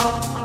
up.